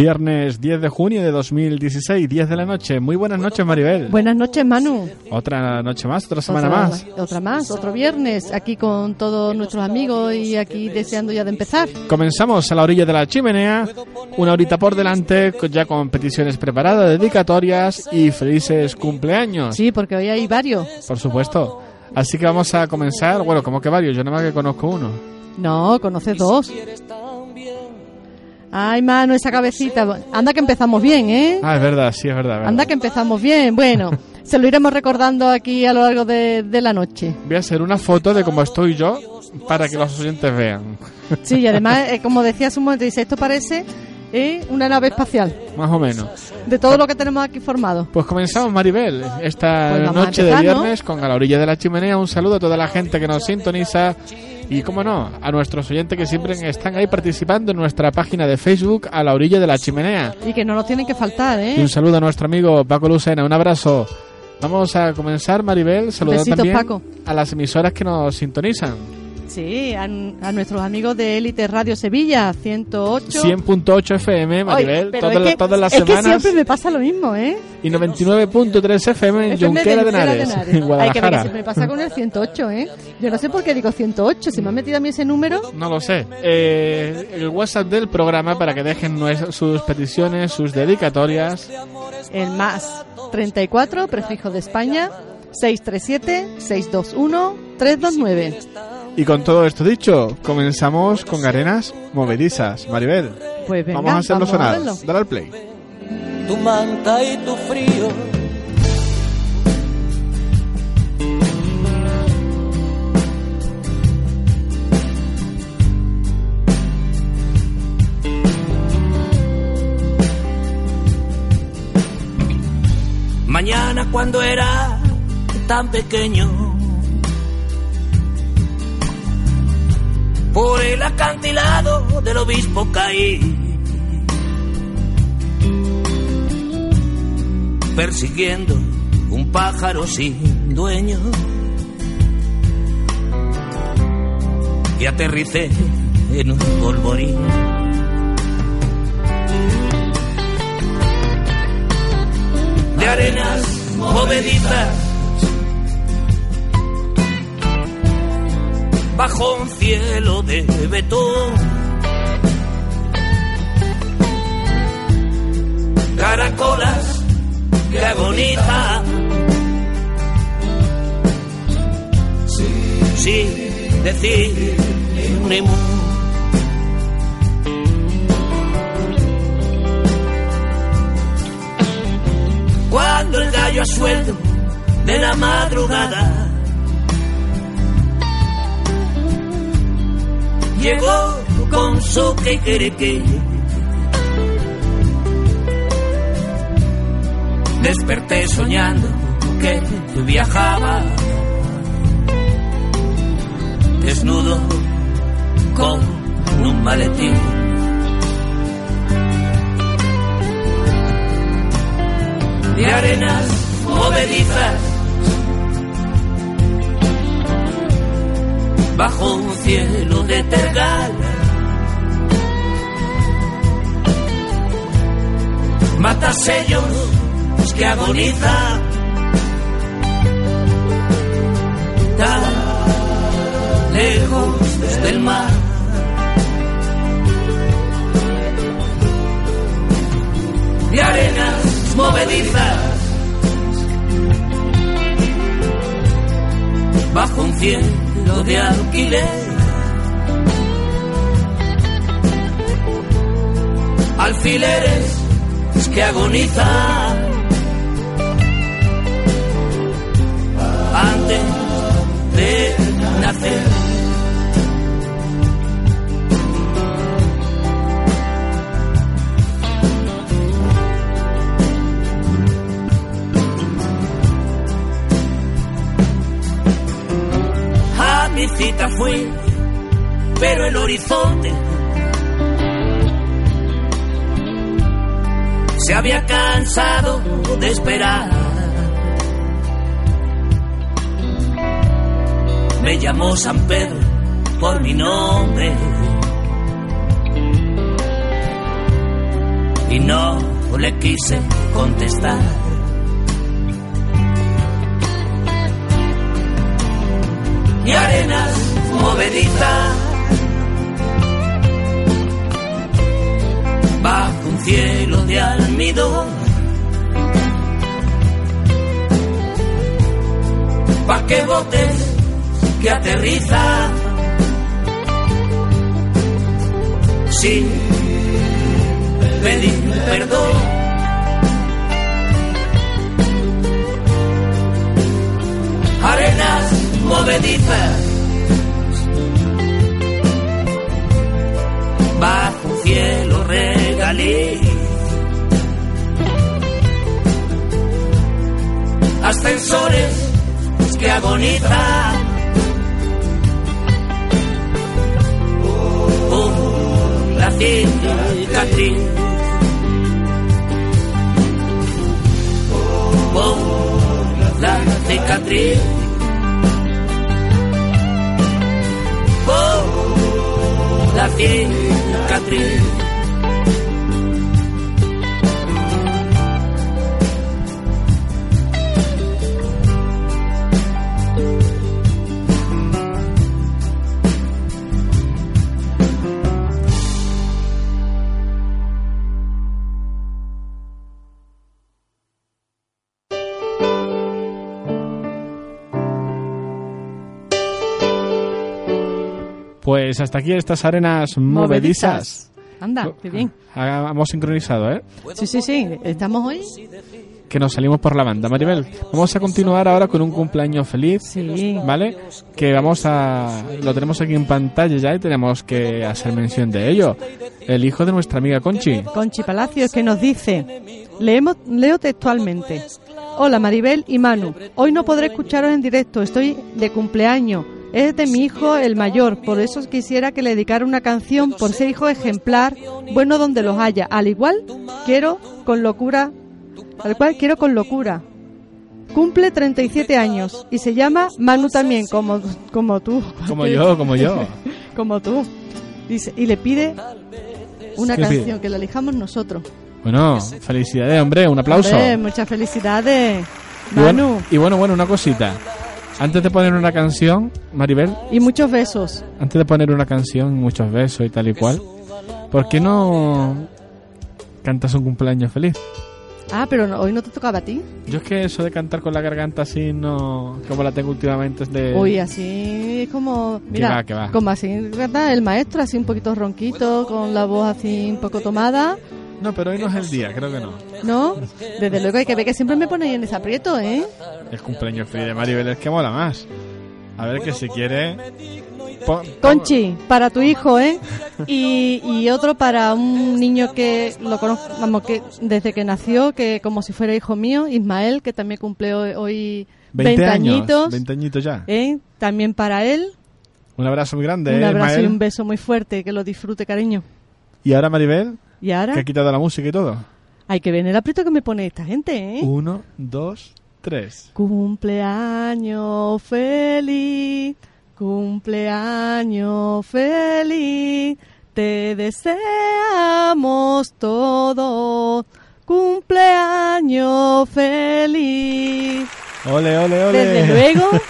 Viernes 10 de junio de 2016, 10 de la noche. Muy buenas noches, Maribel. Buenas noches, Manu. Otra noche más, otra semana otra, más. Otra más, otro viernes, aquí con todos nuestros amigos y aquí deseando ya de empezar. Comenzamos a la orilla de la chimenea, una horita por delante, ya con peticiones preparadas, dedicatorias y felices cumpleaños. Sí, porque hoy hay varios. Por supuesto. Así que vamos a comenzar, bueno, como que varios, yo nada más que conozco uno. No, conoces dos. Ay, mano, esa cabecita. Anda que empezamos bien, ¿eh? Ah, es verdad, sí, es verdad. verdad. Anda que empezamos bien. Bueno, se lo iremos recordando aquí a lo largo de, de, la noche. Voy a hacer una foto de cómo estoy yo para que los oyentes vean. Sí, y además, eh, como decías un momento, dice, esto parece eh, una nave espacial. Más o menos. De todo lo que tenemos aquí formado. Pues comenzamos, Maribel, esta Pues noche empezar, de ¿no? viernes con a la orilla de la chimenea. Un saludo a toda la gente que nos sintoniza. Y, como no, a nuestros oyentes que siempre están ahí participando en nuestra página de Facebook a la orilla de la chimenea. Y que no nos tienen que faltar, Y ¿eh? un saludo a nuestro amigo Paco Lucena, un abrazo. Vamos a comenzar, Maribel, saludando Besitos, también Paco. a las emisoras que nos sintonizan. Sí, a, a nuestros amigos de Élite Radio Sevilla, 108. 100.8 FM, Maribel, pero todas, es las- que- todas las es que semanas. siempre me pasa lo mismo, ¿eh? Y 99.3 FM en Junquera de Henares, en Hay que ver que Guadalajara. siempre me pasa con el 108, ¿eh? Yo no sé por qué digo 108. Si me han metido a mí ese número, No lo sé. Eh, el WhatsApp del programa para que dejen sus peticiones, sus dedicatorias. el más 34, prefijo de España, 637-621-329. Y con todo esto dicho, comenzamos con arenas movedizas. Maribel, Pues venga, vamos a hacerlo vamos a sonar. verlo. Dale al play. tu manta y tu frío. Mañana cuando era tan pequeño, por el acantilado del obispo caí. persiguiendo un pájaro sin dueño. Y aterricé en un polvorín. De arenas movedizas. Bajo un cielo de betón. Caracolas que agonizan. Sí, decir ni mu. Cuando el gallo a sueldo de la madrugada llegó con su que Desperté soñando que viajaba desnudo con un maletín. De arenas movedizas bajo un cielo de tergal. Matasellos que agonizan tan lejos desde el mar. De arenas movedizas bajo un cielo de alquiler. Alfileres que agonizan antes de amanecer. A mi cita fui, pero el horizonte se había cansado de esperar. Me llamó San Pedro por mi nombre. Y no le quise contestar. Y arenas movedizas bajo un cielo de almidón. Pa' que botes que aterriza sin pedir perdón. Arenas movedizas bajo un cielo regalí. Ascensores que agonizan. Por la cicatriz. Por la cicatriz. Por la Pues hasta aquí estas arenas movedizas. Anda, qué bien. Ah, Hemos sincronizado, ¿eh? Sí, sí, sí. Estamos hoy. Que nos salimos por la banda. Maribel, vamos a continuar ahora con un cumpleaños feliz. Sí. ¿Vale? Que vamos a... Lo tenemos aquí en pantalla ya y tenemos que hacer mención de ello. El hijo de nuestra amiga Conchi. Conchi Palacios que nos dice, leemos, leo textualmente. Hola Maribel y Manu, hoy no podré escucharos en directo, estoy de cumpleaños. Es de mi hijo el mayor, por eso quisiera que le dedicara una canción por ser hijo ejemplar, bueno donde los haya. Al igual quiero con locura, al cual quiero con locura. Cumple 37 años y se llama Manu también, como, como tú. Como yo, como yo. como tú. Dice, y le pide una canción que la elijamos nosotros. Bueno, felicidades, hombre. Un aplauso. Hombre, muchas felicidades, Y bueno, Manu. y bueno, bueno, una cosita. Antes de poner una canción, Maribel, Y muchos besos. antes de poner una canción, muchos besos y tal y cual, ¿por qué no cantas un cumpleaños feliz? Ah, pero no- hoy no te tocaba a ti. Yo es que eso de cantar con la garganta así, no. como la tengo últimamente, es de. Uy, así es como. Mira, va, que va. como así canta el maestro, así un poquito ronquito, con la voz así un poco tomada. No, pero hoy no es el día, creo que no. ¿No? Desde luego hay que ver que siempre me ponéis en ese aprieto, ¿eh? El cumpleaños feliz de Maribel es que mola más. A ver que si quiere. pon- Conchi, para tu hijo, ¿eh? Y, y otro para un niño que lo conozco, vamos, que desde que nació, que como si fuera hijo mío, Ismael, que también cumple hoy, hoy 20 años. añitos. 20 añitos ya. ¿eh? También para él, Un abrazo muy grande, un ¿eh, abrazo y un beso muy fuerte, que lo disfrute, cariño. Y ahora Maribel, Y ahora que ha quitado la música y todo. hay que ver el aprieto que me pone esta gente, ¿eh? Uno, dos, tres. Cumpleaños feliz, cumpleaños feliz, te deseamos todos. Cumpleaños feliz. Ole, ole, ole. Desde luego,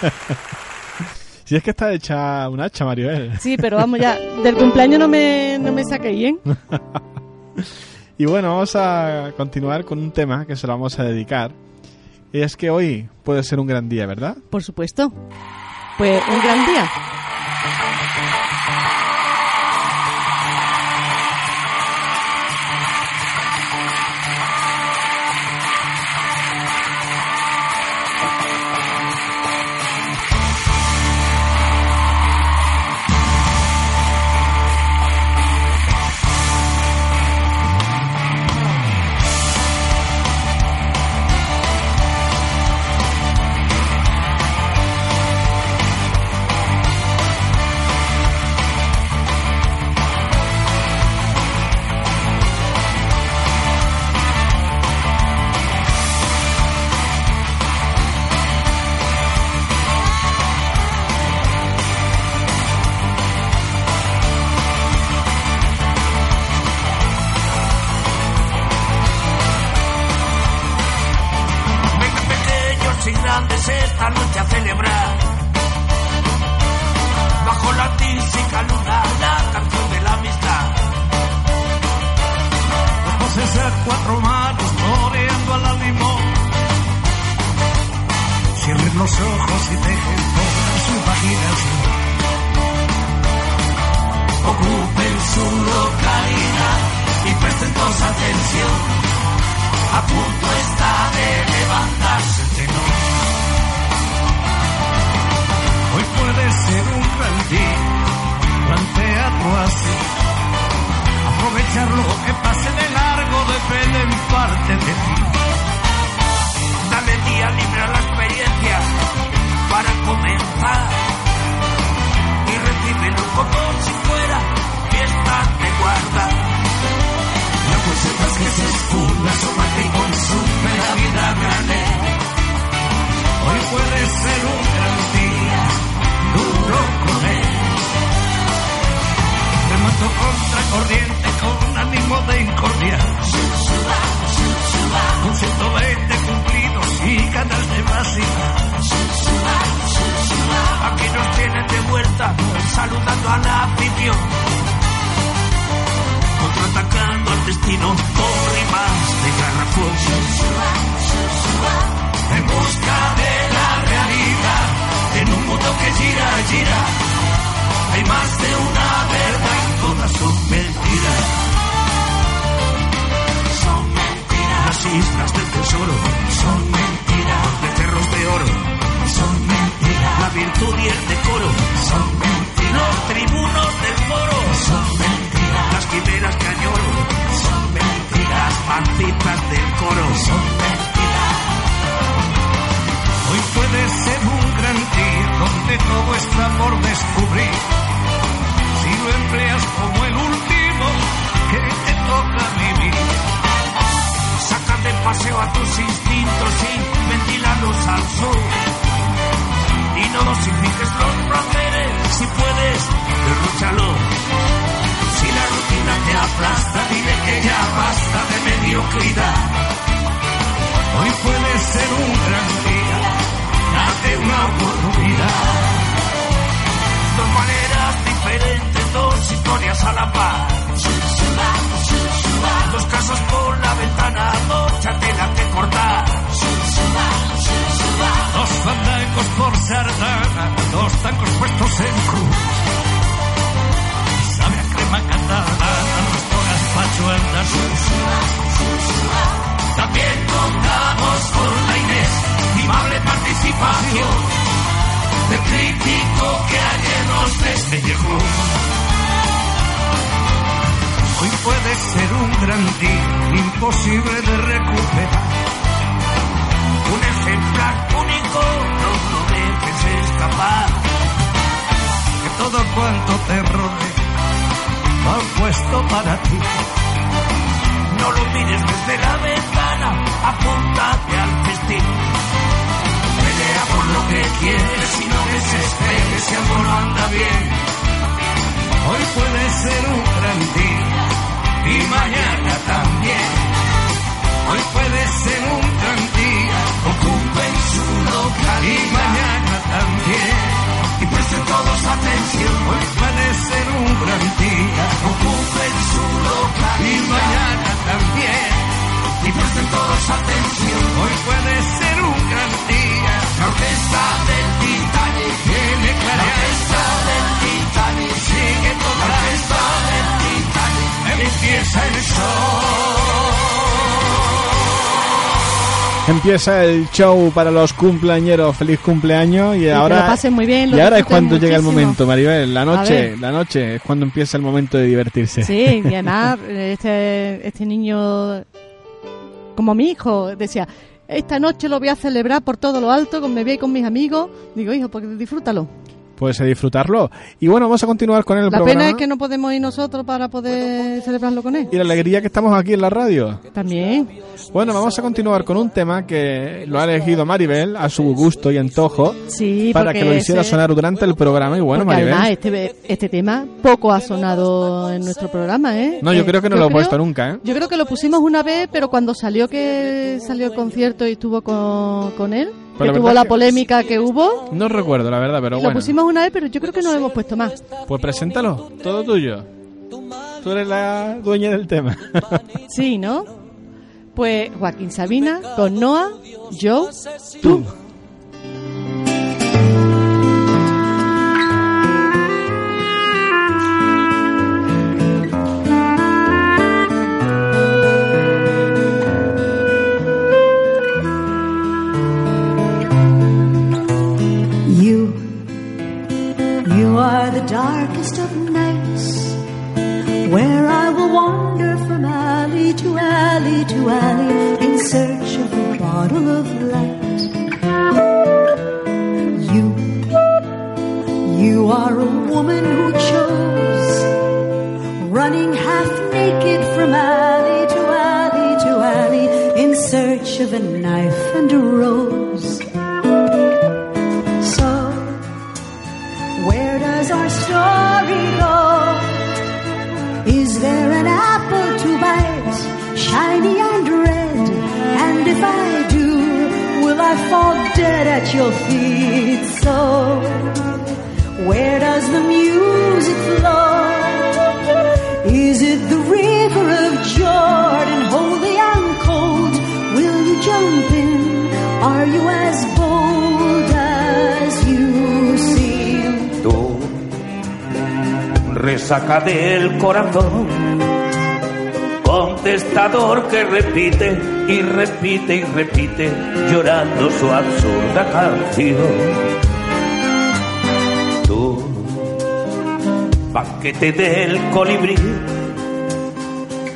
Si es que está hecha un hacha, Maribel. sí, pero vamos ya, del cumpleaños no me, no me saquéis, ¿eh? Y bueno, vamos a continuar con un tema que se lo vamos a dedicar. Y es que hoy puede ser un gran día, ¿verdad? Por supuesto. Pues un gran día. Historias a la par. Dos casos por la ventana, mucha tela que cortar. Dos fandangos por sardana, dos tacos puestos en cruz. Sabe a crema catalana, gazpacho andaluz. También contamos con la inestimable participación del crítico que ayer nos despellejó. Hoy puede ser un gran día, imposible de recuperar. Un ejemplar único, no lo dejes escapar. Que todo cuanto te rodea va puesto para ti. No lo mires desde la ventana, apúntate al festín. Pelea por lo que quieres y no desesperes si algo no anda bien. Hoy puede ser un gran día y mañana también. Hoy puede ser un gran día, ocupen su local y mañana también. Y presten todos atención, hoy puede ser un gran día, ocupen su local y mañana también. Y presten todos atención, hoy puede ser un gran día. La orquesta del Titanic tiene clara. Empieza el show. Para los cumpleañeros. Feliz cumpleaños y que ahora lo pasen muy bien, lo y ahora es cuando llega el momento, Maribel. La noche, la noche es cuando empieza el momento de divertirse. Sí, y este, este niño, como mi hijo, decía, esta noche lo voy a celebrar por todo lo alto, con me voy con mis amigos. Digo, hijo, pues disfrútalo. Puedes disfrutarlo. Y bueno, vamos a continuar con el La programa. pena es que no podemos ir nosotros para poder celebrarlo con él. Y la alegría que estamos aquí en la radio. También. Bueno, vamos a continuar con un tema que lo ha elegido Maribel a su gusto y antojo Sí, para que lo hiciera ese- sonar durante el programa. Y bueno, Maribel. además este, este tema poco ha sonado en nuestro programa, ¿eh? No, yo Eh, creo que no lo he puesto nunca, ¿eh? Yo creo que lo pusimos una vez, pero cuando salió que salió el concierto y estuvo con, con él, Pero que la tuvo la polémica que hubo, No recuerdo, la verdad, pero lo bueno. pusimos una vez, pero yo creo que no lo hemos puesto más. Pues preséntalo, todo tuyo. Tú eres la dueña del tema. Sí, ¿no? Pues Joaquín Sabina con Noah, Joe, tú. The darkest of nights, where I will wander from alley to alley to alley in search of a bottle of light. You, you are a woman who chose running half naked from alley to alley to alley in search of a knife and a rose. Story go? Is there an apple to bite, shiny and red? And if I do, will I fall dead at your feet? So, where does the music flow? Is it the river of Jordan, holy and cold? Will you jump in? Are you as resaca del corazón, contestador que repite y repite y repite, llorando su absurda canción. Tú, banquete del colibrí,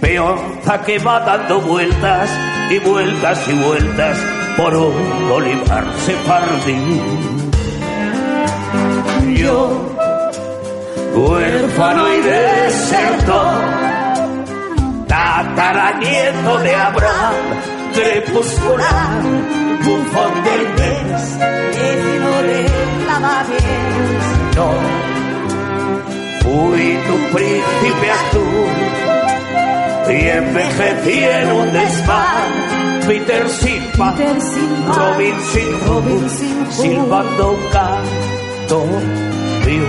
peonza que va dando vueltas y vueltas y vueltas por un olivar sefardí. Yo, huérfano y desertor, tataranieto de Abraham, crepuscular, bufón del mes, Vecino de lavapiés. no, fui tu príncipe azul y envejecí en un desván, Peter Silva, Peter Silva, Robin sin Robin un canto You,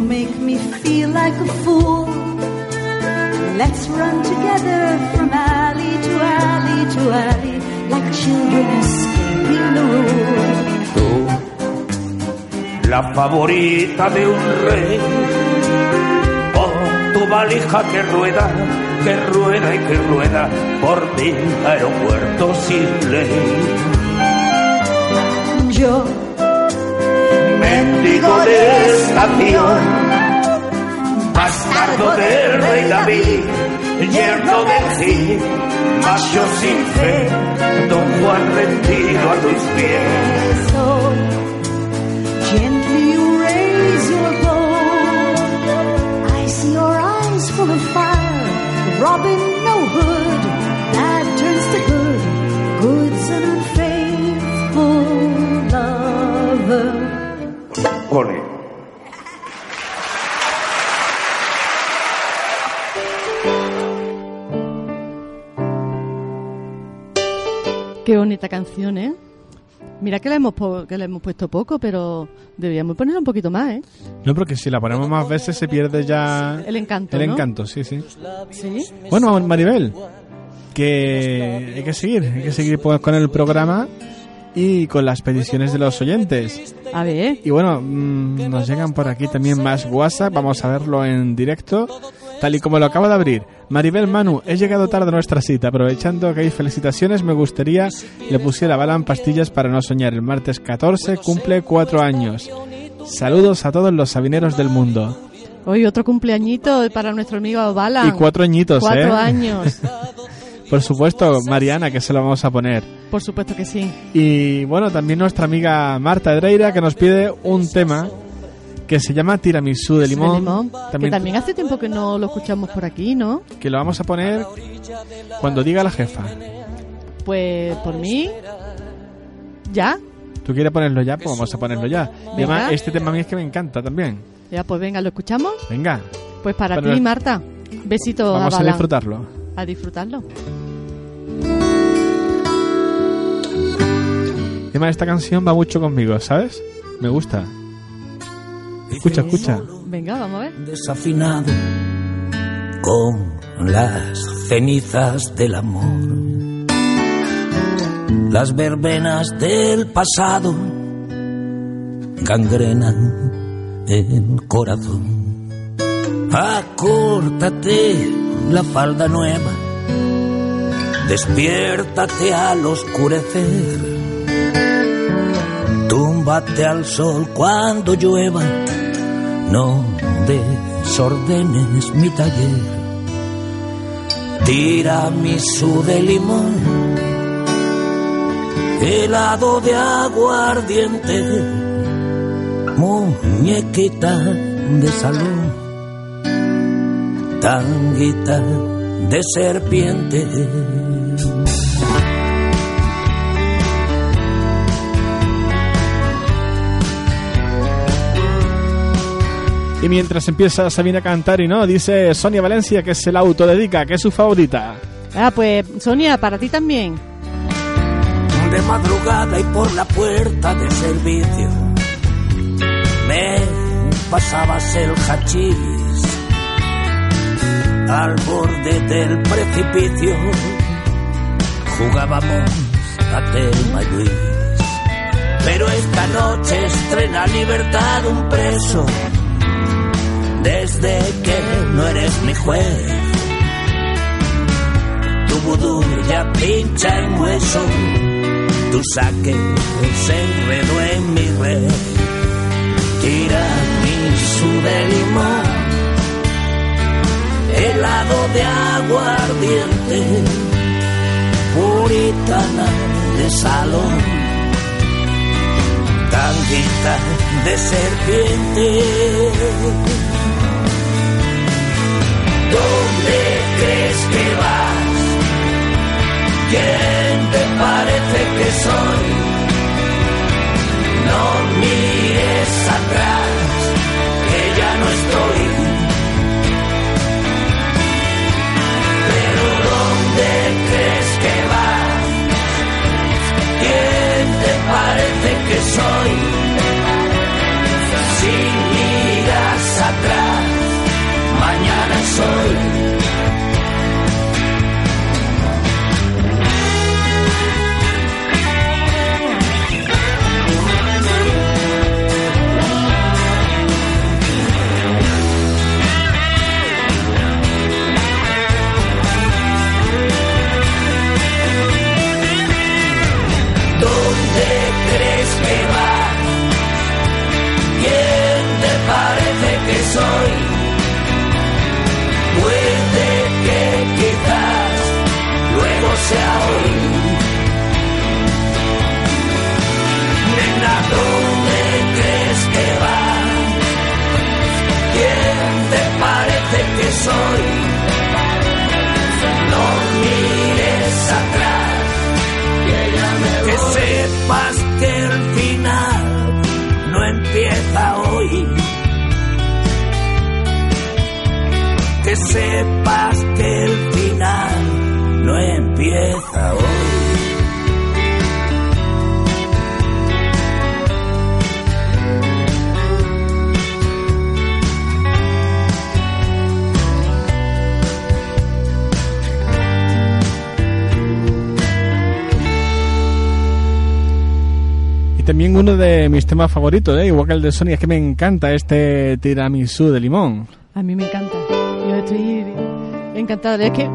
make me feel like a fool. Let's run together from alley to alley to alley, like children escaping the rule. La favorita de un rey, con tu valija que rueda, que rueda y que rueda por mil aeropuertos sin ley. Yo, Mendigo de estación, bastardo del rey David, yerno del Cid, macho sin fe, don Juan rendido a tus pies. Robin no hood, bad turns to good. Good's an unfaithful lover. Ole. Qué bonita canción, ¿eh? Mira que le hemos, po- que le hemos puesto poco, pero deberíamos ponerla un poquito más, ¿eh? No, porque si la ponemos más veces se pierde ya El encanto, el ¿no? encanto, sí, sí. Sí. Bueno, Maribel, que hay que seguir, hay que seguir pues, con el programa y con las peticiones de los oyentes. A ver, Y bueno, mm, nos llegan por aquí también más WhatsApp, vamos a verlo en directo, tal y como lo acabo de abrir. Maribel Manu, he llegado tarde a nuestra cita, aprovechando que hay felicitaciones, me gustaría le pusiera bala en pastillas para no soñar. El martes 14 cumple cuatro años. Saludos a todos los sabineros del mundo. hoy otro cumpleañito para nuestro amigo Bala. Y cuatro añitos, Cuatro ¿eh? años. Por supuesto, Mariana, que se lo vamos a poner. Por supuesto que sí. Y bueno, también nuestra amiga Marta Edreira, que nos pide un tema que se llama Tiramisú de limón. De limón, También, que también hace tiempo que no lo escuchamos por aquí, ¿no? que lo vamos a poner cuando diga la jefa. Pues por mí, ya. ¿Tú quieres ponerlo ya? Pues vamos a ponerlo ya. Y además, este tema a mí es que me encanta también. Ya, pues venga, ¿lo escuchamos? Venga, Pues para ti, Marta. Besito vamos a a disfrutarlo. A disfrutarlo. Además, esta canción va mucho conmigo, ¿sabes? Me gusta. Escucha, escucha. Venga, vamos a ver. desafinado con las cenizas del amor. Las verbenas del pasado gangrenan el corazón. Acórtate la falda nueva, despiértate al oscurecer, túmbate al sol cuando llueva, no desordenes mi taller. Tira mi su de limón, helado de aguardiente, muñequita de salón, tanguita de serpiente. Y mientras empieza Sabina a cantar y no, dice Sonia Valencia que se la autodedica, que es su favorita. Ah, pues Sonia, para ti también. de madrugada y por la puerta de servicio me pasabas el hachís al borde del precipicio jugábamos a Telma y Luis pero esta noche estrena libertad un preso desde que no eres mi juez. Tu vudú ya pincha en hueso. Tu saque se enredó en mi red. Tira mi de helado de aguardiente, puritana de salón, tanguita de serpiente. ¿Dónde crees que vas? ¿Quién te parece que soy? No mires atrás, que ya no estoy. Pero ¿dónde crees que vas? ¿Quién te parece que soy? Si miras atrás, mañana soy. ¿Dónde también uno de mis temas favoritos, ¿eh? igual que el de Sonia, es que me encanta este tiramisú de limón. A mí me encanta. Yo estoy encantada. Es que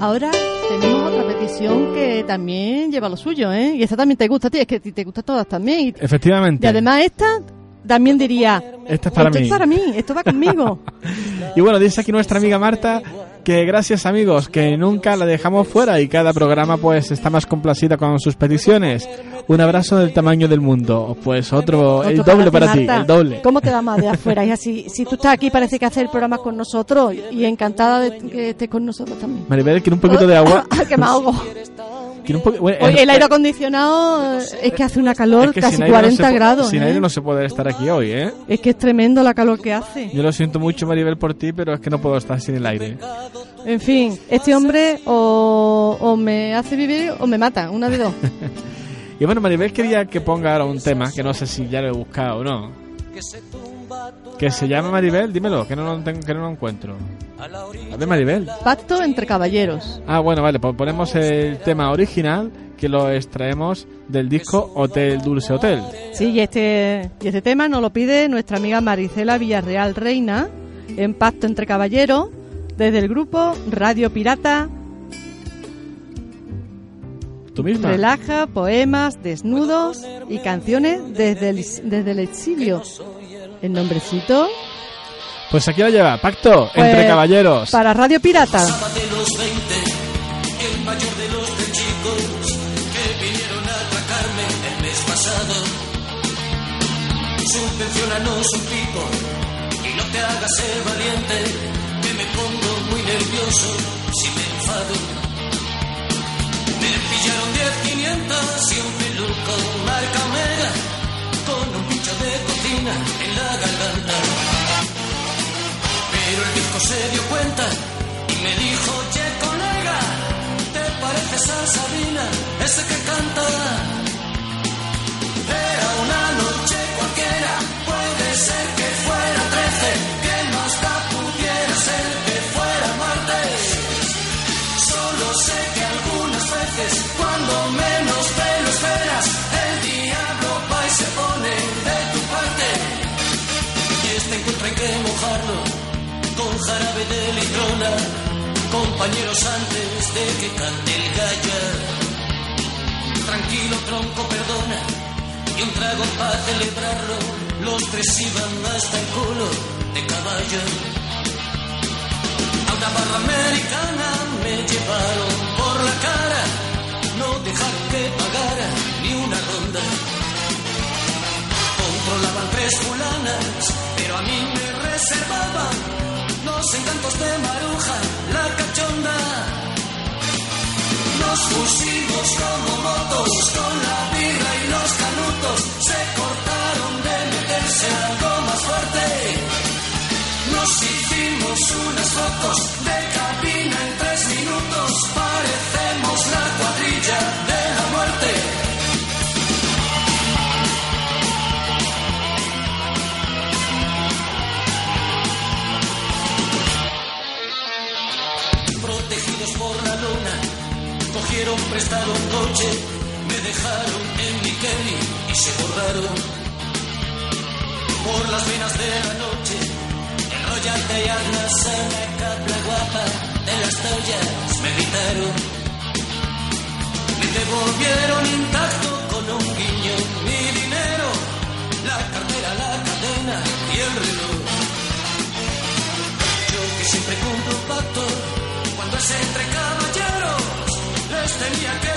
ahora tenemos otra petición que también lleva lo suyo, ¿eh? Y esta también te gusta a ti, es que te gustan todas también. Efectivamente. y además esta también diría, Esta es para esto mí. es para mí, esto va conmigo. Y bueno, dice aquí nuestra amiga Marta que gracias amigos, que nunca la dejamos fuera y cada programa pues está más complacida con sus peticiones. Un abrazo del tamaño del mundo. Pues otro, el doble para ti, Marta. el doble. ¿Cómo te va más de afuera? Y así, si tú estás aquí parece que haces el programa con nosotros y encantada de que estés con nosotros también. Maribel, ¿quiere un poquito de agua? que me ahogo. ¿Quiere un poqui- bueno, Oye, eh, el aire acondicionado eh, es que hace una calor es que casi sin aire no 40 se po- grados. Sin ¿eh? aire no se puede estar aquí hoy, ¿eh? Es que es tremendo la calor que hace. Yo lo siento mucho, Maribel, por ti, pero es que no puedo estar sin el aire. En fin, este hombre o, o me hace vivir o me mata, una de dos. Y bueno, Maribel quería que ponga ahora un tema, que no sé si ya lo he buscado o no. Que se llama Maribel, dímelo, que no lo, tengo, que no lo encuentro. A ver, Maribel. Pacto entre caballeros. Ah, bueno, vale, pues ponemos el tema original que lo extraemos del disco Hotel Dulce Hotel. Sí, y este, y este tema nos lo pide nuestra amiga Maricela Villarreal Reina en Pacto entre Caballeros desde el grupo Radio Pirata ¿Tú misma? Relaja, poemas, desnudos y canciones desde el, desde el exilio. El nombrecito Pues aquí lo lleva, Pacto Pues, entre Caballeros. para Radio Pirata. de los 20, el mayor de los de chicos que vinieron a atracarme el mes pasado. Subvencionanos un pico y no te hagas el valiente, que me pongo muy nervioso si me enfado. Me pillaron 10 500 y un peluco marca Omega en la garganta. Pero el disco se dio cuenta y me dijo, che colega, ¿te pareces a Sabina, ese que canta? Era una noche cualquiera, puede ser que compañeros antes de que cante el gallo. Tranquilo tronco, perdona, y un trago para celebrarlo. Los tres iban hasta el culo de caballo. A una barra americana me llevaron por la cara, no dejaron que pagara ni una ronda. Controlaban tres fulanas, pero a mí me reservaban los encantos de Maruja, la cachonda. Nos pusimos como prestado un coche, me dejaron en mi Kelly y se borraron por las venas de la noche. El y Agnes se me capla guapa de las toallas, me gritaron. Me devolvieron intacto con un guiño mi dinero, la cartera, la cadena y el reloj. Les tenía que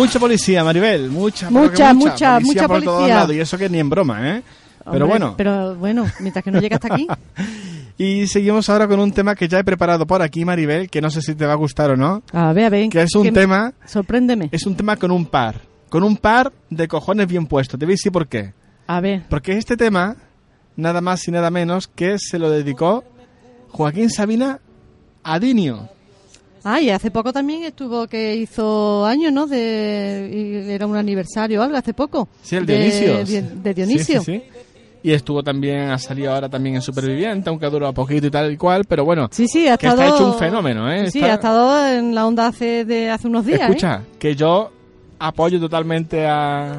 Mucha policía, Maribel, mucha, pero Mucha, que mucha, mucha por todos policía. lados, y eso que ni en broma, ¿eh? Pero Hombre, bueno, Pero bueno, mientras que no llegue hasta aquí. y seguimos ahora con un tema que ya he preparado por aquí, Maribel, que no sé si te va a gustar o no, A ver, a ver. que es un ¿qué- tema, Sorpréndeme. es un tema con un par, con un par de cojones bien puestos. ¿Te veis sí por qué? A ver. Porque este tema, nada más y nada menos que se lo dedicó Joaquín Sabina a Dinio. Ah, y hace poco también estuvo que hizo años, ¿no? De, y era un aniversario algo, hace poco. Sí, el Dionisio. De, de Dionisio. Sí, sí, sí. Y estuvo también, ha salido ahora también en Superviviente, aunque ha durado poquito y tal y cual, pero bueno, Sí, sí, ha que estado... está hecho un fenómeno, ¿eh? Sí, Está- ha estado en la onda hace, de hace unos días, ¿eh? Escucha, que yo apoyo totalmente a... a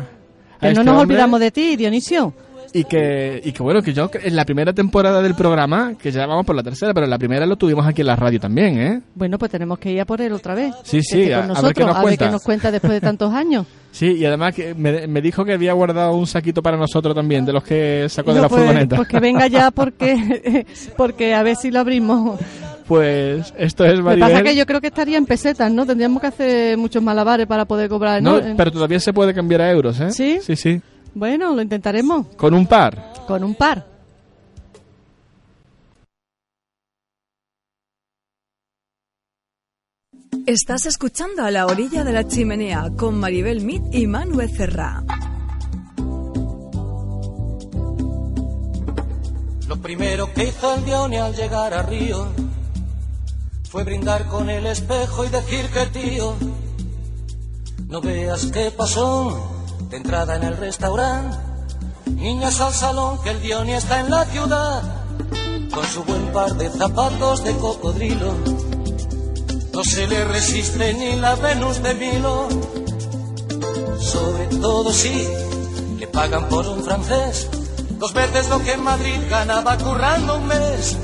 Que este no nos hombre olvidamos de ti, Dionisio. Y que, y que bueno, que yo en la primera temporada del programa, que ya vamos por la tercera, pero en la primera lo tuvimos aquí en la radio también, ¿eh? Bueno, pues tenemos que ir a por él otra vez. Sí, sí, esté a- ver qué nos cuenta. qué nos cuenta después de tantos años. Sí, y además que me, me dijo que había guardado un saquito para nosotros también, de los que sacó de la pues, furgoneta. pues que venga ya porque, porque a ver si lo abrimos. Pues esto es Lo que Maribel. pasa que yo creo que estaría en pesetas, ¿no? Tendríamos que hacer muchos malabares para poder cobrar. No, ¿no? pero todavía se puede cambiar a euros, ¿eh? ¿Sí? Sí, sí. Bueno, lo intentaremos Con un par. con un par. Estás escuchando a la orilla de la chimenea con Maribel Mit y Manuel Cerrá. Lo primero que hizo el Dione al llegar a Río fue brindar con el espejo y decir que tío, no veas qué pasó de entrada en el restaurante. Niñas al salón que el Dione está en la ciudad con su buen par de zapatos de cocodrilo. No se le resiste ni la Venus de Milo, sobre todo si le pagan por un francés dos veces lo que en Madrid ganaba currando un mes.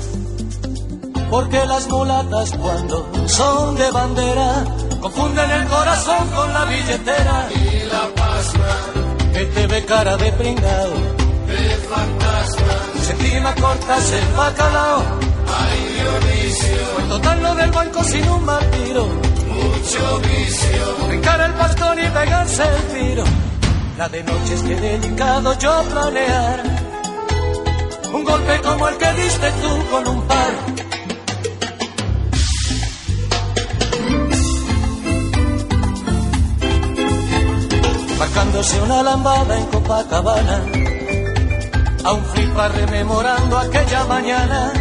Porque las mulatas cuando son de bandera confunden el corazón con la billetera. La pasma que te ve cara de pringao, de fantasma. Si encima cortas el bacalao, ay Dionisio. Fue total lo del banco sin un mal tiro. Mucho vicio. Brincar el bastón y pegarse el tiro. La de noche es que delicado yo planear un golpe como el que diste tú con un par. Marcándose una lambada en Copacabana, a un flipa rememorando aquella mañana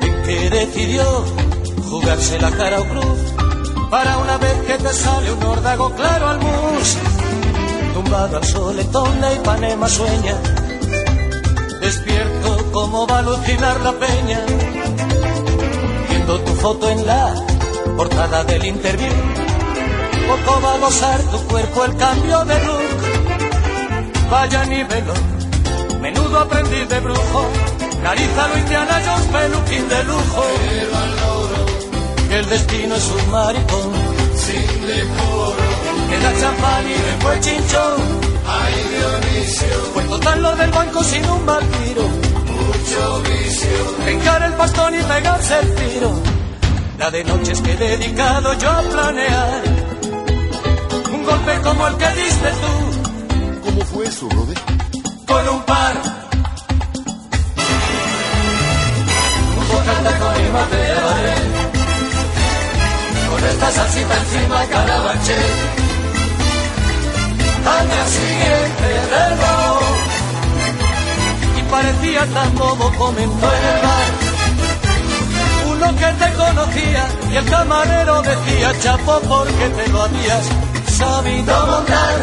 en que decidió jugarse la cara o cruz para una vez que te sale un órdago claro al mus. Tumbado al soletón de Ipanema sueña Despierto como va a alucinar la peña Viendo tu foto en la portada del interview Poco va a gozar tu cuerpo el cambio de look. Vaya nivelo, menudo aprendiz de brujo. Nariz a lo Indiana Jones, peluquín de lujo. Que el destino es un maricón. Sin decoro. Que da champán y después chinchón. Ay Dionisio. Fue total lo del banco sin un mal Mucho vicio. Brincar el bastón y pegarse el tiro. La de noches que he dedicado yo a planear golpe como el que diste tú. ¿Cómo fue eso, Rode? Con un par. Un bocata con mi mateare Con esta salsita encima carabanchel al día siguiente robo y parecía tan bobo comentó en el bar uno que te conocía y el camarero decía chapo porque te lo habías sabido montar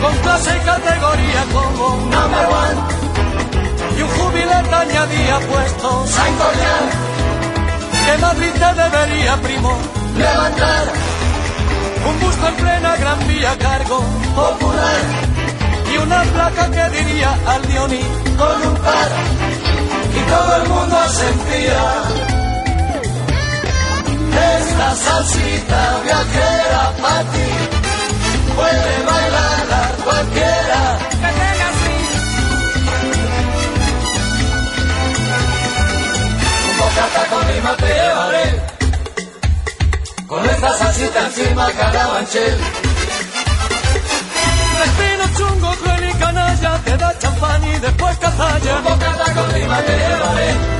con clase categoría como number one. Y un jubilete añadía puesto Saint que Madrid te debería primo levantar. Un busto en plena gran vía cargo popular. Y una placa que diría al Dioni con un par. Y todo el mundo sentía esta salsita viajera para ti puede bailar cualquiera un bocata con mi mate llevaré con esta salsita encima carabanchel. Respino chungo, cruel y canalla, te da champán y después cazalla. Un bocata con lima te llevaré.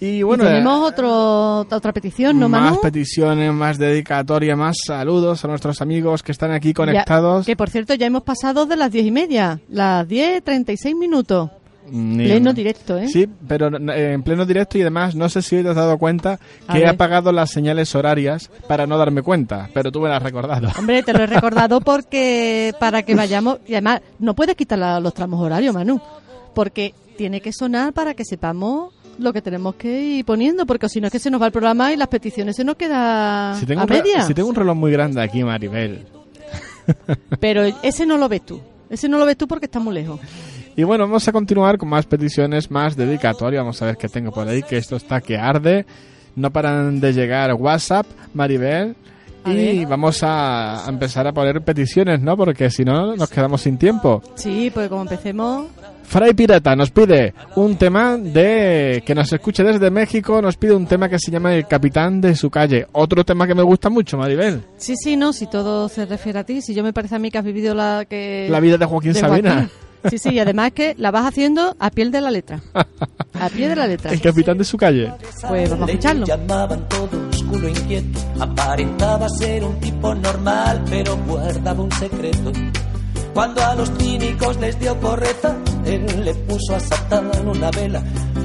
Y bueno, y tenemos otro, otra petición, ¿no, más peticiones, más dedicatoria, más saludos a nuestros amigos que están aquí Ya- conectados. que por cierto, ya hemos pasado de las diez y media. Las diez, treinta y seis minutos. Ni- Pleno directo, ¿eh? Sí, pero eh, en pleno directo y además, no sé si hoy te has dado cuenta que he apagado las señales horarias para no darme cuenta, pero tú me las has recordado. Hombre, te lo he recordado porque para que vayamos. Y además, no puedes quitar la- los tramos horarios, Manu. Porque tiene que sonar para que sepamos lo que tenemos que ir poniendo. Porque si no es que se nos va el programa y las peticiones se nos queda Si tengo, a media. si tengo un reloj muy grande aquí, Maribel. Pero ese no lo ves tú. Ese no lo ves tú porque está muy lejos. Y bueno, vamos a continuar con más peticiones, más dedicatorias. Vamos a ver qué tengo por ahí, que esto está que arde. No paran de llegar WhatsApp, Maribel. A y ver. vamos a a empezar a poner peticiones, ¿no? Porque si no, nos quedamos sin tiempo. Sí, pues como empecemos. Fray Pirata nos pide un tema de que nos escuche desde México, nos pide un tema que se llama El Capitán de su calle. Otro tema que me gusta mucho, Maribel. Sí, sí, no, si todo se refiere a ti. Si yo me parece a mí que has vivido la que. La vida de Joaquín Sabina. Joaquín. Sí, sí, y además que la vas haciendo a piel de la letra. A pie de la letra. El Capitán de su calle. Pues vamos a escucharlo. llamaban todos culo inquieto. Aparentaba ser un tipo normal, pero guardaba un secreto. Cuando a los cínicos les dio correza, él le puso a Satán una vela.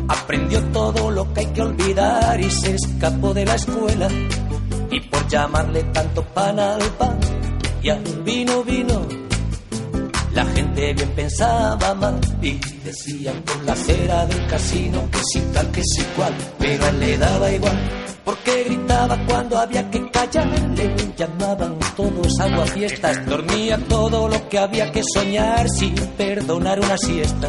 Aprendió todo lo que hay que olvidar y se escapó de la escuela. Y por llamarle tanto pan al pan y al vino vino, la gente bien pensaba mal y decían por la acera del casino que sí tal que sí cual, pero le daba igual porque gritaba cuando había que callar, le llamaban todos agua fiestas, dormía todo lo que había que soñar sin perdonar una siesta.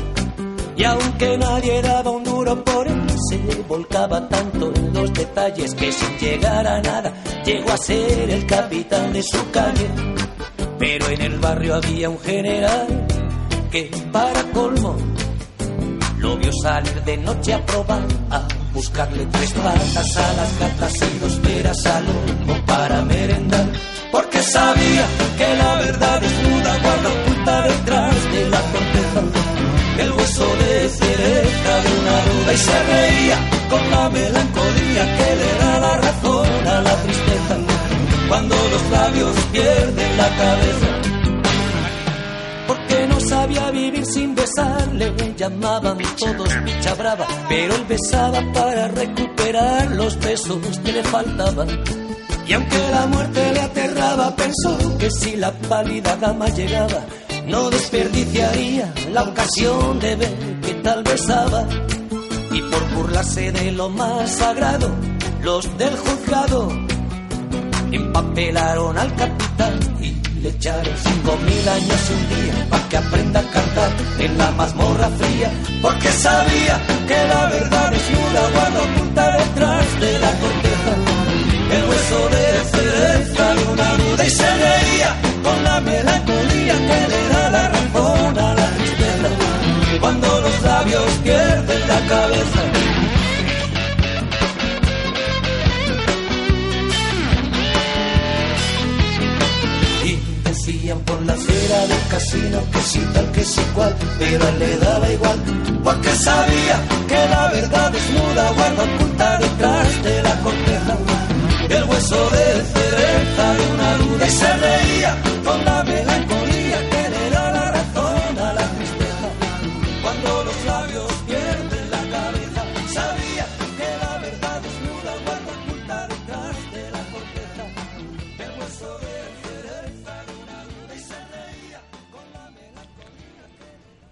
Y aunque nadie daba un duro por él, se volcaba tanto en los detalles que sin llegar a nada llegó a ser el capitán de su calle. Pero en el barrio había un general que para colmo lo vio salir de noche a probar a buscarle tres patas a las gatas y dos peras al olmo para merendar. Porque sabía que la verdad desnuda guarda oculta detrás de la corteza el hueso de cereza de una duda y se reía con la melancolía que le da la razón a la tristeza cuando los labios pierden la cabeza porque no sabía vivir sin besarle. Llamaban todos picha brava, pero él besaba para recuperar los besos que le faltaban. Y aunque la muerte le aterraba, pensó que si la pálida dama llegaba, no desperdiciaría la ocasión de ver que tal besaba. Y por burlarse de lo más sagrado, los del juzgado empapelaron al capitán y le echaron cinco mil años un día para que aprenda a cantar en la mazmorra fría porque sabía que la verdad desnuda guarda oculta detrás de la corteza. El hueso de cereza de una duda y se reía con la melancolía que le da la razón a la tristeza. Cuando los labios pierden la cabeza por la acera del casino que sí tal que sí cual, pero le daba igual, porque sabía que la verdad desnuda guarda oculta detrás de la corteza el hueso de cereza de una duda y se reía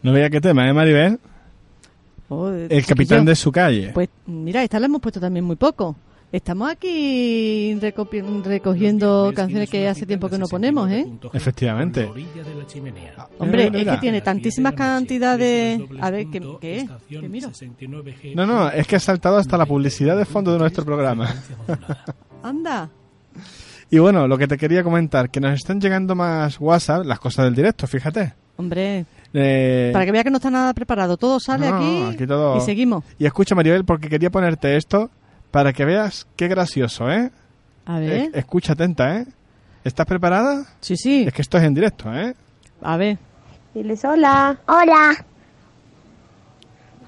No veía qué tema, ¿eh, Maribel? Oh, El capitán de su calle. Pues mira, esta la hemos puesto también muy poco. Estamos aquí recogiendo canciones que hace tiempo que no ponemos, ¿eh? Efectivamente. Hombre, Mira, es que tiene tantísimas cantidades... A ver, ¿qué, qué es? ¿Qué miro? No, no, es que ha saltado hasta la publicidad de fondo de nuestro programa. Anda. Y bueno, lo que te quería comentar, que nos están llegando más WhatsApp, las cosas del directo, fíjate. Hombre, Eh, para que vea que no está nada preparado. Todo sale no, aquí, aquí todo- y seguimos. Y escucha, Maribel, porque quería ponerte esto para que veas qué gracioso, ¿eh? A Eh, ver. escucha atenta, ¿eh? ¿Estás preparada? Sí, sí. Es que esto es en directo, ¿eh? A ver. Diles hola. Hola.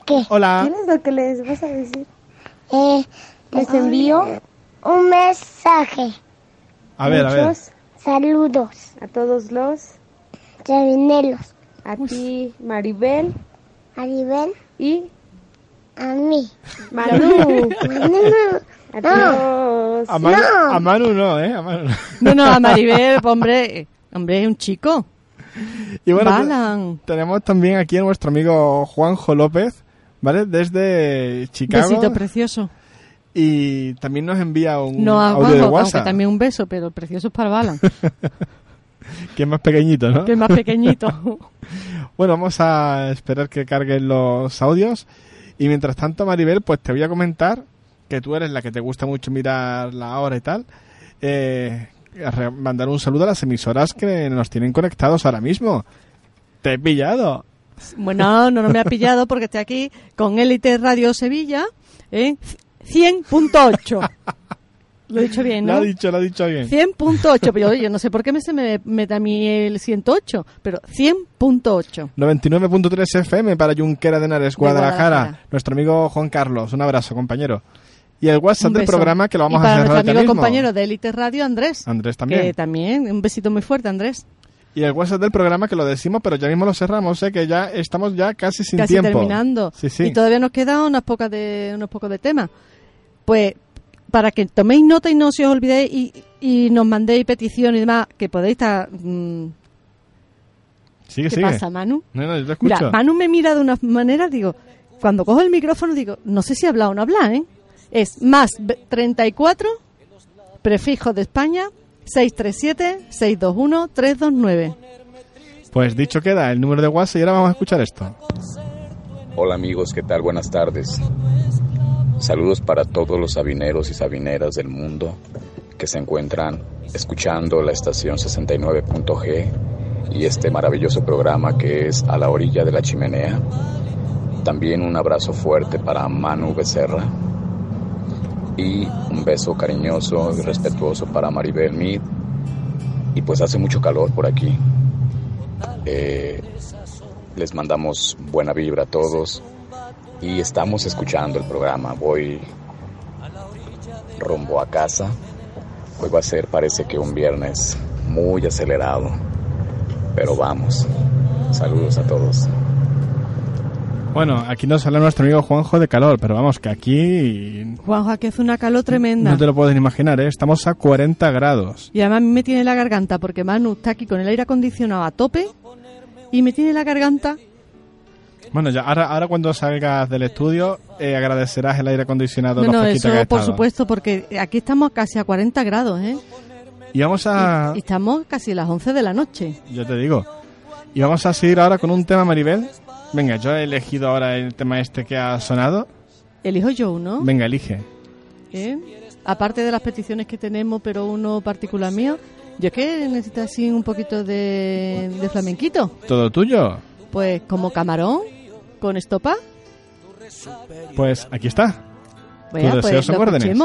¿Qué? Hola. ¿Qué es lo que les vas a decir? Eh, les envío un mensaje. A ver, a ver. Saludos. a todos los, Chavinelos. A ti, Maribel Maribel. y A mí. Manu. Manu. Adiós. A Manu, No. a Manu no, ¿eh? A Manu no. No, no, a Maribel, hombre, hombre, es un chico. Y bueno, pues, Balan. tenemos también aquí a nuestro amigo Juanjo López, ¿vale? Desde Chicago. Besito precioso. y también nos envía un No audio Juanjo, WhatsApp, también un beso, pero el precioso es para Balan, que es más pequeñito, ¿no? que es más pequeñito. Bueno, vamos a esperar que carguen los audios. Y mientras tanto, Maribel, pues te voy a comentar que tú eres la que te gusta mucho mirar la hora y tal. Eh, mandar un saludo a las emisoras que nos tienen conectados ahora mismo. Te he pillado. Bueno, no, no me ha pillado porque estoy aquí con Élite Radio Sevilla, ¿eh? 100.8. Lo he dicho bien, Lo ¿no? ha dicho, lo ha dicho bien. 100.8, pero yo no sé por qué me se me mete a mí el 108, pero 100.8. 99.3 FM para Junquera de Henares, Guadalajara. Guadalajara. Nuestro amigo Juan Carlos. Un abrazo, compañero. Y el WhatsApp del programa que lo vamos y para a cerrar nuestro amigo mismo. compañero de Élite Radio, Andrés. Andrés también. Que también, un besito muy fuerte, Andrés. Y el WhatsApp del programa que lo decimos, pero ya mismo lo cerramos, ¿eh? que ya estamos ya casi sin casi tiempo. terminando. Sí, sí. Y todavía nos quedan unas pocas de, unos pocos de temas. Pues para que toméis nota y no se os olvidéis y, y nos mandéis peticiones y demás, que podéis estar... mm, Sigue, ¿Qué sigue. pasa, Manu? No, no, yo te escucho. Mira, Manu me mira de una manera, digo, cuando cojo el micrófono digo, no sé si habla o no habla, ¿eh? Es más ve- 34, prefijo de España, 637-621-329. Pues dicho queda el número de WhatsApp y ahora vamos a escuchar esto. Hola amigos, ¿qué tal? Buenas tardes. Saludos para todos los sabineros y sabineras del mundo que se encuentran escuchando la estación 69.g y este maravilloso programa que es A la orilla de la chimenea. También un abrazo fuerte para Manu Becerra y un beso cariñoso y respetuoso para Maribel Mead. Y pues hace mucho calor por aquí. Eh, les mandamos buena vibra a todos y estamos escuchando el programa. Voy rumbo a casa. Hoy va a ser, parece que un viernes muy acelerado, pero vamos. Saludos a todos. Bueno, aquí nos habla nuestro amigo Juanjo de calor, pero vamos, que aquí Juanjo, aquí hace una calor tremenda. no te lo puedes imaginar, ¿eh? Estamos a 40 grados. Y además a mí me tiene la garganta porque Manu está aquí con el aire acondicionado a tope y me tiene la garganta. Bueno, ya ahora, ahora cuando salgas del estudio eh, agradecerás el aire acondicionado, lo fresquito eso que por supuesto porque aquí estamos casi a 40 grados, ¿eh? Y vamos a... Y estamos casi a las 11 de la noche. Yo te digo. Y vamos a seguir ahora con un tema, Maribel. Venga, yo he elegido ahora el tema este que ha sonado. Elijo yo uno. Venga, elige. ¿eh? Aparte de las peticiones que tenemos, pero uno particular mío, yo es que necesito así un poquito de, de flamenquito. ¿Todo tuyo? Pues como camarón, con estopa. Pues aquí está. Vea, Tus deseos pues son lo órdenes.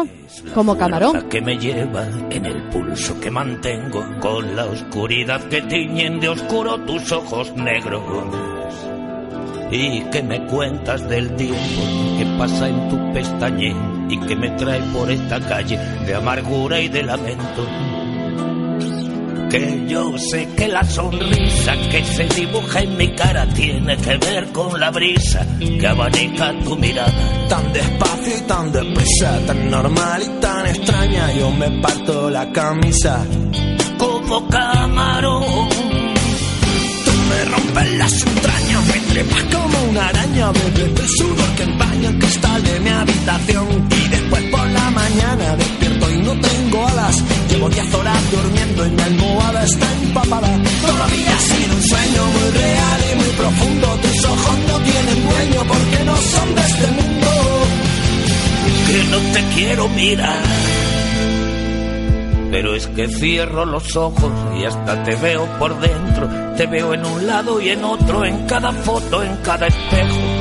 Como camarón. que me lleva en el pulso que mantengo con la oscuridad que tiñen de oscuro tus ojos negros. Y que me cuentas del tiempo que pasa en tu pestañe y que me trae por esta calle de amargura y de lamento. Que yo sé que la sonrisa que se dibuja en mi cara tiene que ver con la brisa que abanica tu mirada. Tan despacio y tan deprisa, tan normal y tan extraña, yo me parto la camisa. como camarón. Tú me rompes las entrañas, me trepas como una araña, bebes el sudor que empaña el cristal de mi habitación. Y después por la mañana y no tengo alas. Llevo 10 horas durmiendo y mi almohada está empapada. Todavía ha sido un sueño muy real y muy profundo. Tus ojos no tienen dueño porque no son de este mundo. que no te quiero mirar. Pero es que cierro los ojos y hasta te veo por dentro. Te veo en un lado y en otro, en cada foto, en cada espejo.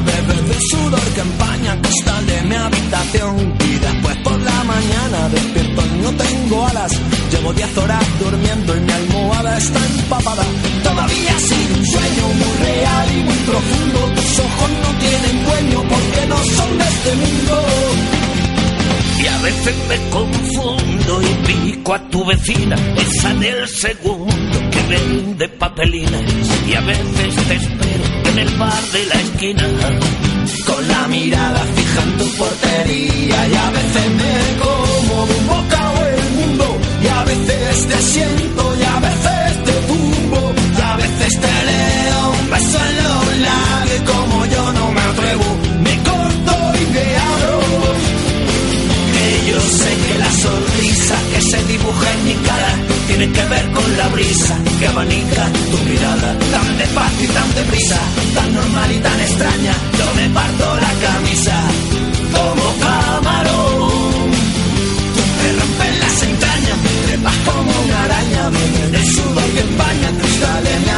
Bebes del sudor que empaña cristal de mi habitación. Y después por la mañana despierto y no tengo alas. Llevo 10 horas durmiendo y mi almohada está empapada. Todavía sigue un sueño muy real y muy profundo. Tus ojos no tienen dueño porque no son de este mundo. Y a veces me confundo y pico a tu vecina, esa del segundo que vende papelinas. Y a veces te espero el bar de la esquina. Con la mirada fija tu portería y a veces me como un bocado el mundo y a veces te siento y a veces te tumbo y a veces te leo un beso en los tiene que ver con la brisa que abanica tu mirada tan despacio y tan deprisa tan normal y tan extraña. Yo me parto la camisa como camarón. Tú me rompes las entrañas trepas como una araña. Me el sudor que empaña el cristal de mi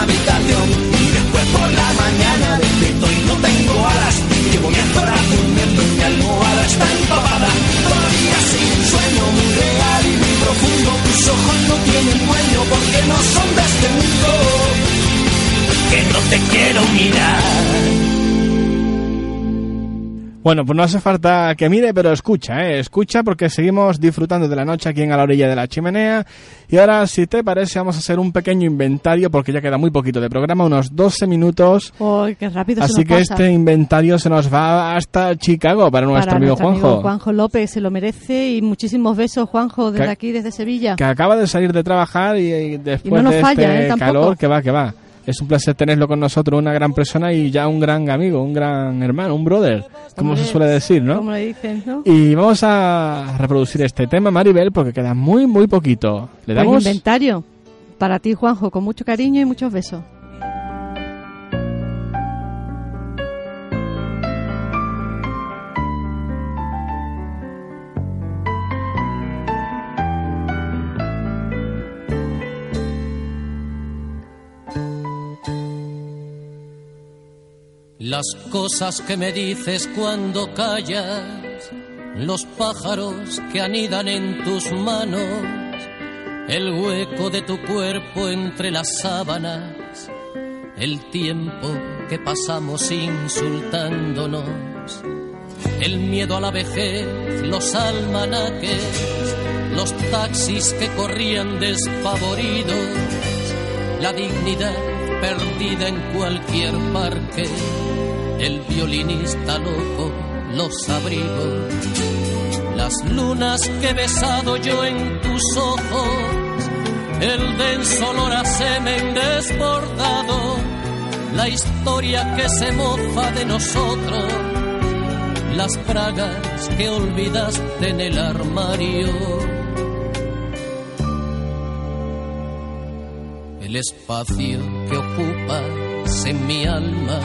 tienen dueño porque no son de este mundo que no te quiero mirar. Bueno, pues no hace falta que mire, pero escucha, ¿eh? Escucha porque seguimos disfrutando de la noche aquí en a la orilla de la chimenea. Y ahora, si te parece, vamos a hacer un pequeño inventario porque ya queda muy poquito de programa, unos 12 minutos. ¡Ay, qué rápido Así se nos que pasa! este inventario se nos va hasta Chicago para nuestro Para amigo nuestro Juanjo. amigo Juanjo López, se lo merece y muchísimos besos, Juanjo, desde Que- aquí, desde Sevilla. Que acaba de salir de trabajar y, y después no nos de falla, este ¿eh? Calor, que va, que va. Es un placer tenerlo con nosotros, una gran persona y ya un gran amigo, un gran hermano, un brother, como se suele decir, ¿no? Como le dicen, ¿no? Y vamos a reproducir este tema, Maribel, porque queda muy, muy poquito. ¿Le Pues damos? inventario. Para ti, Juanjo, con mucho cariño y muchos besos. Las cosas que me dices cuando callas, los pájaros que anidan en tus manos, el hueco de tu cuerpo entre las sábanas, el tiempo que pasamos insultándonos, el miedo a la vejez, los almanaques, los taxis que corrían despavoridos, la dignidad perdida en cualquier parque, el violinista loco, los abrigos, las lunas que he besado yo en tus ojos, el denso olor a semen desbordado, la historia que se mofa de nosotros, las pragas que olvidaste en el armario. el espacio que ocupas en mi alma,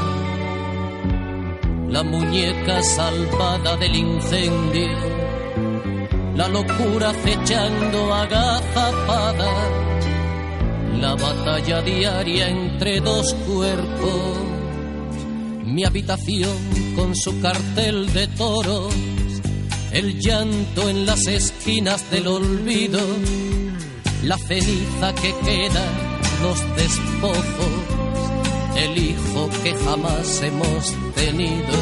la muñeca salvada del incendio, la locura acechando agazapada, la batalla diaria entre dos cuerpos, mi habitación con su cartel de toros, el llanto en las esquinas del olvido, la ceniza que queda los despojos, que jamás hemos tenido,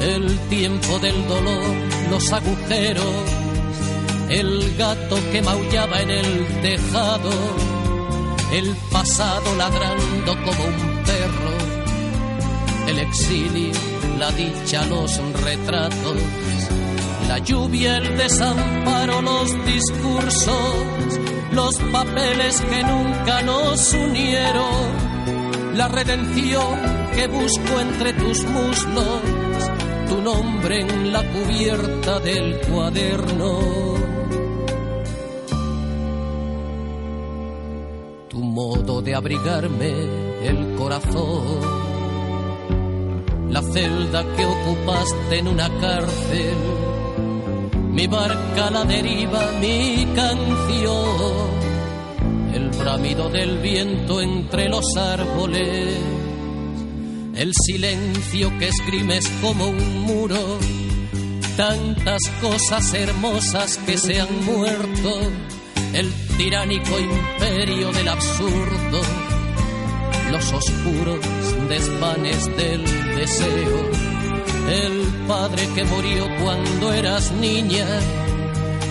el tiempo del dolor, los agujeros, el gato que maullaba en el tejado, el pasado ladrando como un perro, el exilio, la dicha, los retratos, La lluvia, el desamparo, los discursos, los papeles que nunca nos unieron. La redención que busco entre tus muslos, tu nombre en la cubierta del cuaderno. Tu modo de abrigarme el corazón la celda que ocupaste en una cárcel, mi barca la deriva, mi canción, el bramido del viento entre los árboles, el silencio que esgrimes como un muro, tantas cosas hermosas que se han muerto, el tiránico imperio del absurdo los oscuros desvanes del deseo. El padre que murió cuando eras niña,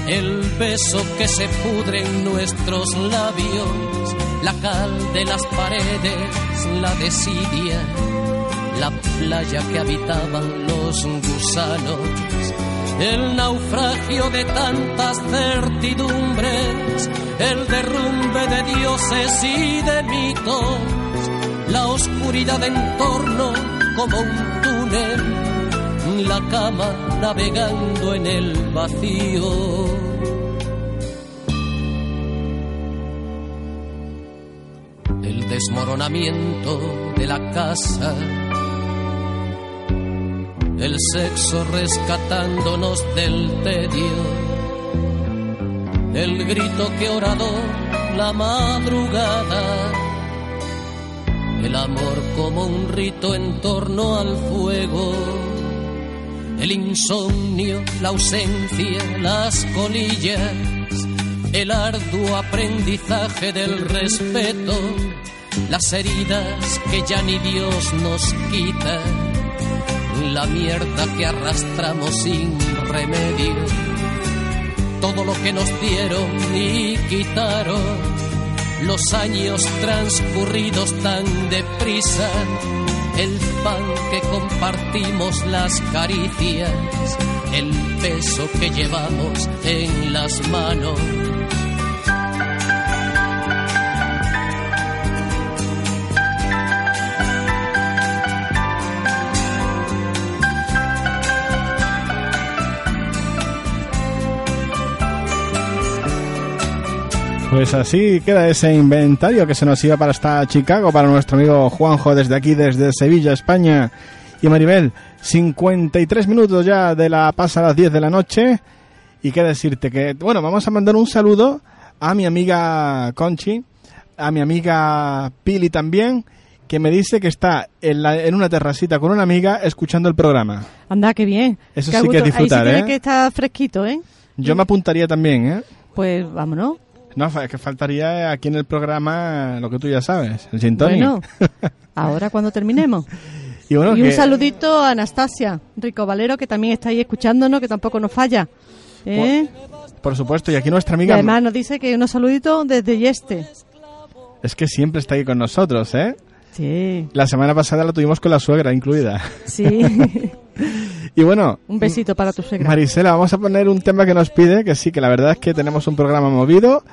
el beso que se pudre en nuestros labios, la cal de las paredes, la desidia, la playa que habitaban los gusanos, el naufragio de tantas certidumbres, el derrumbe de dioses y de mitos la oscuridad en torno como un túnel, la cama navegando en el vacío. El desmoronamiento de la casa, el sexo rescatándonos del tedio, el grito que oradó la madrugada el amor como un rito en torno al fuego, el insomnio, la ausencia, las colillas, el arduo aprendizaje del respeto, las heridas que ya ni Dios nos quita, la mierda que arrastramos sin remedio, todo lo que nos dieron y quitaron los años transcurridos tan deprisa, el pan que compartimos, las caricias, el peso que llevamos en las manos. Pues así queda ese inventario que se nos iba para hasta Chicago, para nuestro amigo Juanjo desde aquí, desde Sevilla, España. Y Maribel, 53 minutos ya de la pasa a las 10 de la noche. Y qué decirte que, bueno, vamos a mandar un saludo a mi amiga Conchi, a mi amiga Pili también, que me dice que está en, la- en una terracita con una amiga escuchando el programa. Anda, qué bien. Eso Qué sí que es disfrutar, Ahí sí tiene ¿eh? que estar fresquito, ¿eh? Yo me apuntaría también, ¿eh? Pues vámonos. No, fa- que faltaría aquí en el programa lo que tú ya sabes, el gin tonic. Bueno, ahora cuando terminemos. y bueno, y un que- saludito a Anastasia Rico Valero, que también está ahí escuchándonos, que tampoco nos falla. ¿eh? por supuesto, y aquí nuestra y amiga además nos dice que unos saluditos desde Yeste. es que siempre está ahí con nosotros, ¿eh? Sí, La semana pasada la tuvimos con la suegra incluida. sí. y bueno, un besito para tu suegra. Marisela, vamos a poner un tema que nos pide, que sí, que la verdad es que tenemos un programa movido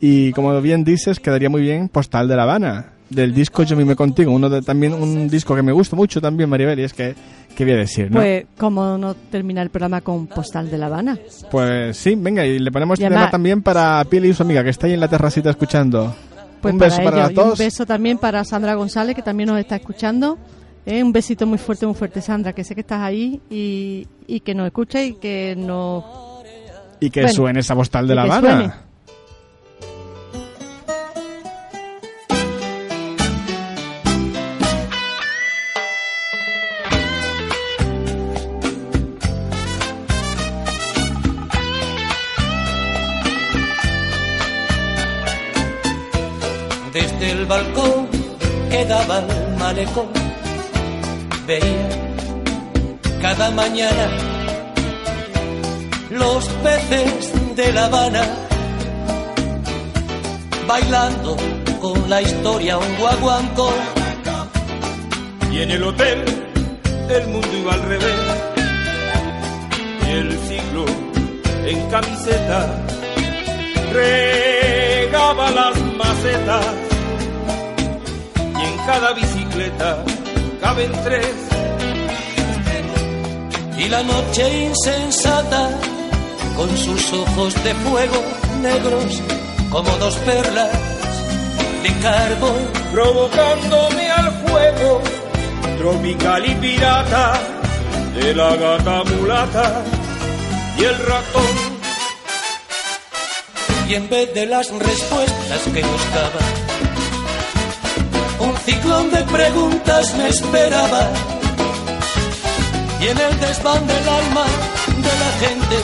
y como bien dices, quedaría muy bien Postal de La Habana, del disco Yo mime contigo, uno de también un disco que me gusta mucho también, Maribel, y es que, ¿qué voy a decir, no? Pues, ¿cómo no terminar el programa con Postal de La Habana? Pues sí, venga, y le ponemos Y tema además- también para Pili y su amiga, que está ahí en la terracita escuchando. Pues un beso para, ellos. las Y dos. un beso también para Sandra González, que también nos está escuchando. Eh, un besito muy fuerte, muy fuerte, Sandra, que sé que estás ahí y, y que nos escucha y que nos... Y que Bueno, suene esa postal de La Habana. Desde el balcón que daba al malecón veía cada mañana los peces de La Habana bailando con la historia un guaguancó Y en el hotel el mundo iba al revés. Y el siglo en camiseta regaba las macetas y en cada bicicleta caben tres. Y la noche insensata, con sus ojos de fuego negros como dos perlas de carbón, provocándome al fuego tropical y pirata de la gata mulata y el ratón. y en vez de las respuestas que buscaba, un ciclón de preguntas me esperaba. Y en el desván del alma de la gente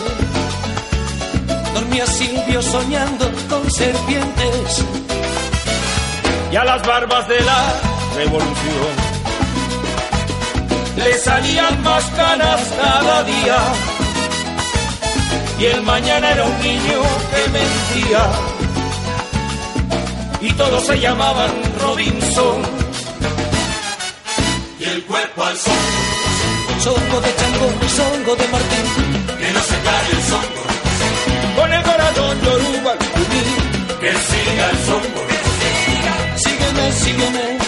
dormía Silvio soñando con serpientes. y a las barbas de la revolución le salían más canas cada día y el mañana era un niño que mentía y todos se llamaban Robinson. Y el cuerpo al son, Songo de Chango, songo de Martín, que no se calle el son, con el corazón yoruba que siga el son, sígueme, sígueme.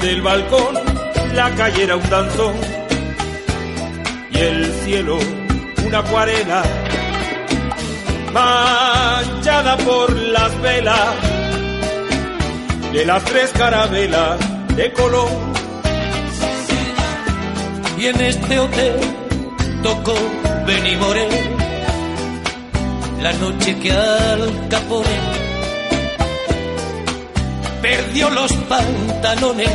Desde el balcón la calle era un danzón y el cielo una acuarela manchada por las velas de las tres carabelas de Colón. Y en este hotel tocó Benny Moré, la noche que Al Capone perdió los pantalones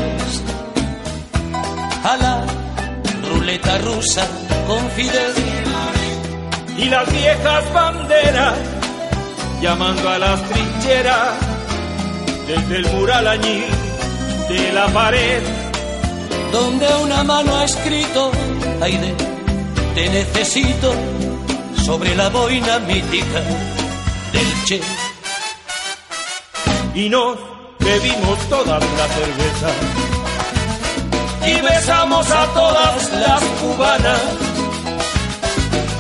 a la ruleta rusa con Fidel. y las viejas banderas llamando a las trincheras desde el mural añil de la pared donde una mano ha escrito, Aide, te necesito, sobre la boina mítica del Che. y nos bebimos todas la cerveza y besamos a todas las cubanas.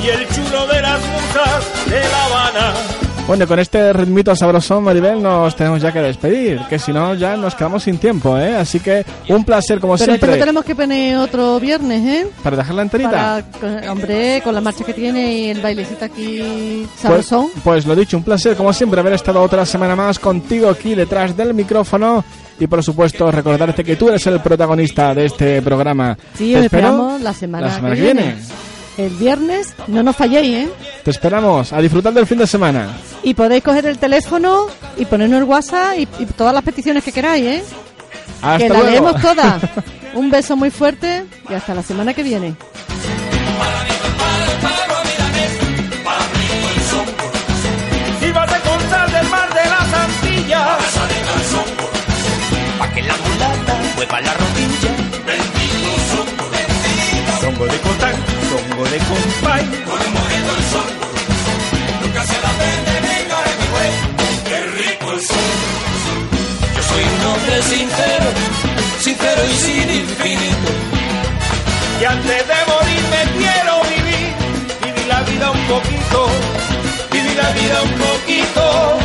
Y el chulo de las musas de La Habana Bueno, con este ritmito sabrosón, Maribel, nos tenemos ya que despedir, que si no ya nos quedamos sin tiempo, ¿eh? Así que un placer como Pero siempre. lo tenemos que poner otro viernes, ¿eh? Para dejarla enterita. Para, hombre, con la marcha que tiene y el bailecito aquí Pues, sabrosón. pues lo dicho, un placer como siempre haber estado otra semana más contigo aquí detrás del micrófono y por supuesto recordarte que tú eres el protagonista de este programa. sí, Te esperamos la semana, la semana que viene. El viernes, no nos falléis, ¿eh? Te esperamos a disfrutar del fin de semana. Y podéis coger el teléfono y ponernos el WhatsApp y, y todas las peticiones que queráis, ¿eh? Hasta que la luego. leemos todas. Un beso muy fuerte y hasta la semana que viene. si vas a contar del mar de que mondongo de compay. Con un mojito el sol, nunca se la vende, venga, mi güey. Qué rico el sol. Yo soy un hombre sincero, sincero y sin infinito. Y antes de morir me quiero vivir, vivir la vida un poquito, vivir la vida un poquito